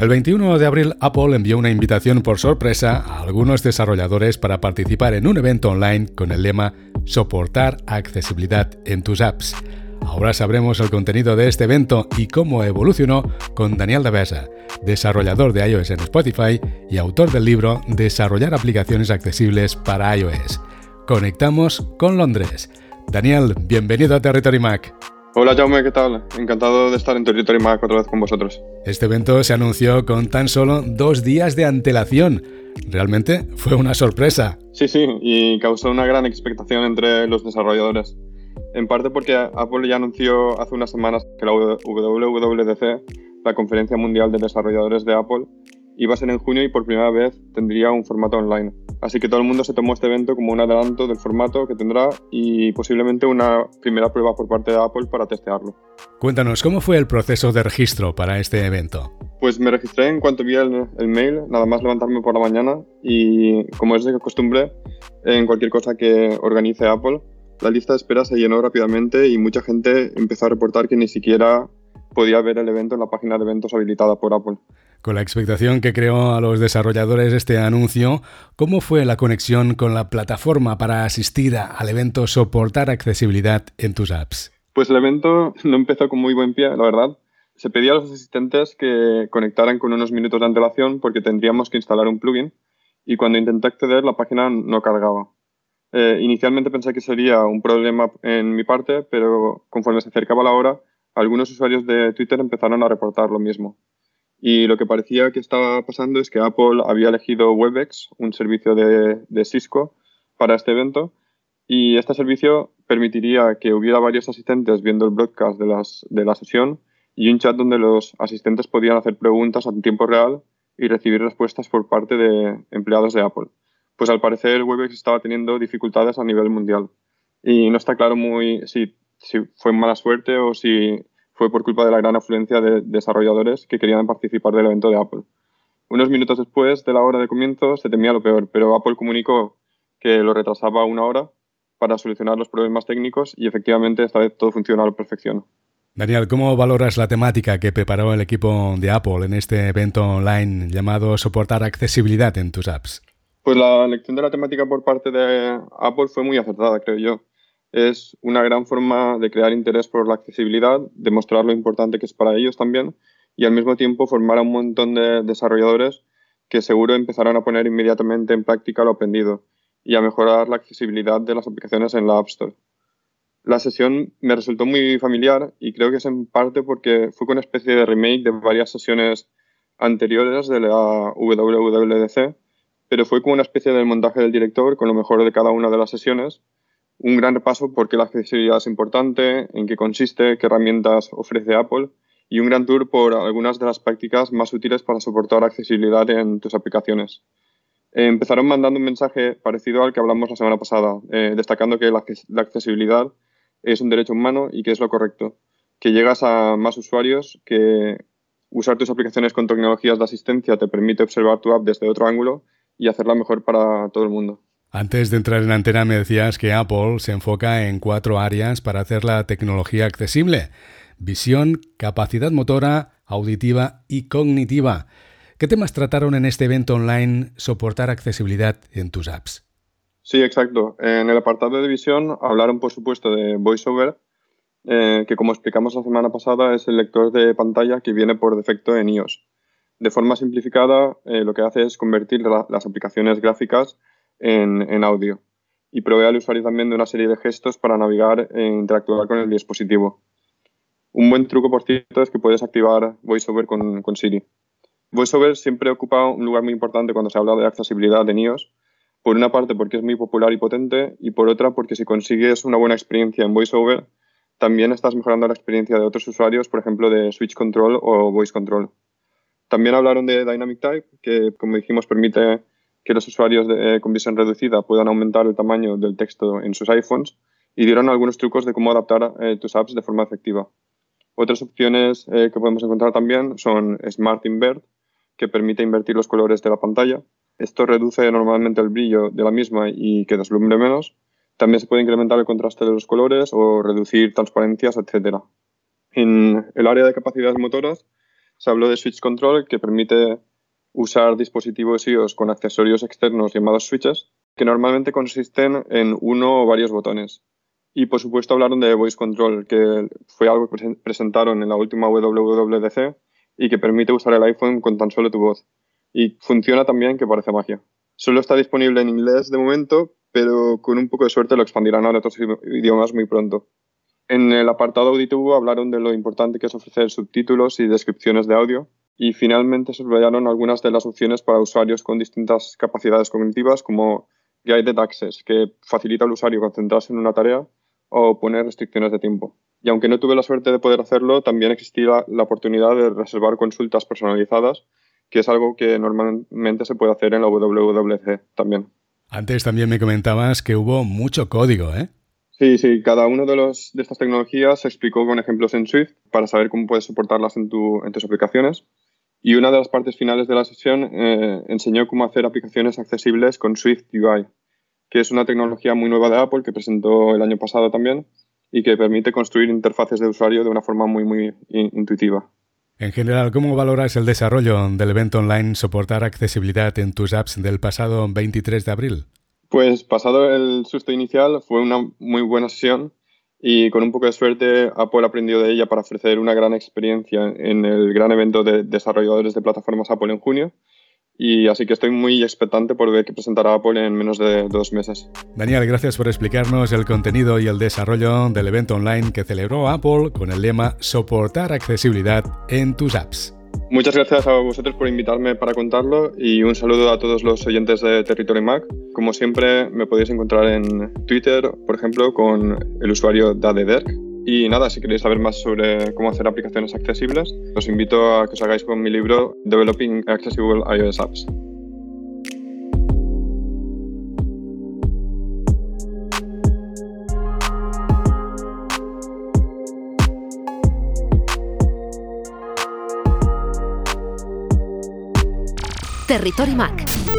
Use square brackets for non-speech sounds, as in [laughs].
El 21 de abril Apple envió una invitación por sorpresa a algunos desarrolladores para participar en un evento online con el lema Soportar accesibilidad en tus apps. Ahora sabremos el contenido de este evento y cómo evolucionó con Daniel Davesa, desarrollador de iOS en Spotify y autor del libro Desarrollar aplicaciones accesibles para iOS. Conectamos con Londres. Daniel, bienvenido a Territory Mac. Hola Jaume, ¿qué tal? Encantado de estar en Territory Mac otra vez con vosotros. Este evento se anunció con tan solo dos días de antelación. Realmente fue una sorpresa. Sí, sí, y causó una gran expectación entre los desarrolladores. En parte porque Apple ya anunció hace unas semanas que la WWDC, la Conferencia Mundial de Desarrolladores de Apple, iba a ser en junio y por primera vez tendría un formato online. Así que todo el mundo se tomó este evento como un adelanto del formato que tendrá y posiblemente una primera prueba por parte de Apple para testearlo. Cuéntanos, ¿cómo fue el proceso de registro para este evento? Pues me registré en cuanto vi el, el mail, nada más levantarme por la mañana y como es de costumbre, en cualquier cosa que organice Apple, la lista de espera se llenó rápidamente y mucha gente empezó a reportar que ni siquiera podía ver el evento en la página de eventos habilitada por Apple. Con la expectación que creó a los desarrolladores este anuncio, ¿cómo fue la conexión con la plataforma para asistir al evento Soportar accesibilidad en tus apps? Pues el evento [laughs] no empezó con muy buen pie, la verdad. Se pedía a los asistentes que conectaran con unos minutos de antelación porque tendríamos que instalar un plugin y cuando intenté acceder la página no cargaba. Eh, inicialmente pensé que sería un problema en mi parte, pero conforme se acercaba la hora, algunos usuarios de Twitter empezaron a reportar lo mismo. Y lo que parecía que estaba pasando es que Apple había elegido WebEx, un servicio de, de Cisco, para este evento. Y este servicio permitiría que hubiera varios asistentes viendo el broadcast de, las, de la sesión y un chat donde los asistentes podían hacer preguntas en tiempo real y recibir respuestas por parte de empleados de Apple pues al parecer Webex estaba teniendo dificultades a nivel mundial. Y no está claro muy si, si fue mala suerte o si fue por culpa de la gran afluencia de desarrolladores que querían participar del evento de Apple. Unos minutos después de la hora de comienzo se temía lo peor, pero Apple comunicó que lo retrasaba una hora para solucionar los problemas técnicos y efectivamente esta vez todo funcionó a la perfección. Daniel, ¿cómo valoras la temática que preparó el equipo de Apple en este evento online llamado Soportar accesibilidad en tus apps? Pues la elección de la temática por parte de Apple fue muy acertada, creo yo. Es una gran forma de crear interés por la accesibilidad, demostrar lo importante que es para ellos también y al mismo tiempo formar a un montón de desarrolladores que seguro empezarán a poner inmediatamente en práctica lo aprendido y a mejorar la accesibilidad de las aplicaciones en la App Store. La sesión me resultó muy familiar y creo que es en parte porque fue una especie de remake de varias sesiones anteriores de la WWDC pero fue como una especie de montaje del director con lo mejor de cada una de las sesiones. Un gran repaso por qué la accesibilidad es importante, en qué consiste, qué herramientas ofrece Apple y un gran tour por algunas de las prácticas más útiles para soportar accesibilidad en tus aplicaciones. Eh, empezaron mandando un mensaje parecido al que hablamos la semana pasada, eh, destacando que la, la accesibilidad es un derecho humano y que es lo correcto, que llegas a más usuarios, que usar tus aplicaciones con tecnologías de asistencia te permite observar tu app desde otro ángulo y hacerla mejor para todo el mundo. Antes de entrar en antena me decías que Apple se enfoca en cuatro áreas para hacer la tecnología accesible. Visión, capacidad motora, auditiva y cognitiva. ¿Qué temas trataron en este evento online soportar accesibilidad en tus apps? Sí, exacto. En el apartado de visión hablaron, por supuesto, de VoiceOver, eh, que como explicamos la semana pasada es el lector de pantalla que viene por defecto en iOS. De forma simplificada, eh, lo que hace es convertir las aplicaciones gráficas en, audio y provee al usuario también de una serie de gestos para navegar e interactuar con el dispositivo. Un buen truco, por cierto, es que puedes activar VoiceOver con, Siri. VoiceOver siempre ocupa un lugar muy importante cuando se habla de accesibilidad en iOS, por una parte porque es muy popular y potente y por otra porque si consigues una buena experiencia en VoiceOver, también estás mejorando la experiencia de otros usuarios, por ejemplo de Switch Control o Voice Control. También hablaron de Dynamic Type, que como dijimos permite que los usuarios de, con visión reducida puedan aumentar el tamaño del texto en sus iPhones y dieron algunos trucos de cómo adaptar eh, tus apps de forma efectiva. Otras opciones eh, que podemos encontrar también son Smart Invert, que permite invertir los colores de la pantalla. Esto reduce normalmente el brillo de la misma y que deslumbre menos. También se puede incrementar el contraste de los colores o reducir transparencias, etc. En el área de capacidades motoras se habló de Switch Control, que permite usar dispositivos iOS con accesorios externos llamados switches, que normalmente consisten en uno o varios botones. Y por supuesto hablaron de Voice Control, que fue algo que presentaron en la última WWDC y que permite usar el iPhone con tan solo tu voz. Y funciona también que parece magia. Solo está disponible en inglés de momento, pero con un poco de suerte lo expandirán a otros idiomas muy pronto. En el apartado auditivo hablaron de lo importante que es ofrecer subtítulos y descripciones de audio. Y finalmente subrayaron algunas de las opciones para usuarios con distintas capacidades cognitivas, como Guided Access, que facilita al usuario concentrarse en una tarea o poner restricciones de tiempo. Y aunque no tuve la suerte de poder hacerlo, también existía la oportunidad de reservar consultas personalizadas, que es algo que normalmente se puede hacer en la WWDC también. Antes también me comentabas que hubo mucho código, ¿eh? Sí, sí, cada uno de, los, de estas tecnologías se explicó con ejemplos en Swift para saber cómo puedes soportarlas en, tu, en tus aplicaciones. Y una de las partes finales de la sesión eh, enseñó cómo hacer aplicaciones accesibles con Swift UI, que es una tecnología muy nueva de Apple que presentó el año pasado también y que permite construir interfaces de usuario de una forma muy, muy intuitiva. En general, ¿cómo valoras el desarrollo del evento online soportar accesibilidad en tus apps del pasado 23 de abril? Pues pasado el susto inicial fue una muy buena sesión y con un poco de suerte Apple aprendió de ella para ofrecer una gran experiencia en el gran evento de desarrolladores de plataformas Apple en junio. Y así que estoy muy expectante por ver qué presentará Apple en menos de dos meses. Daniel, gracias por explicarnos el contenido y el desarrollo del evento online que celebró Apple con el lema Soportar accesibilidad en tus apps. Muchas gracias a vosotros por invitarme para contarlo y un saludo a todos los oyentes de Territory Mac. Como siempre, me podéis encontrar en Twitter, por ejemplo, con el usuario DadeDerk. Y nada, si queréis saber más sobre cómo hacer aplicaciones accesibles, os invito a que os hagáis con mi libro Developing Accessible iOS Apps. Territory Mac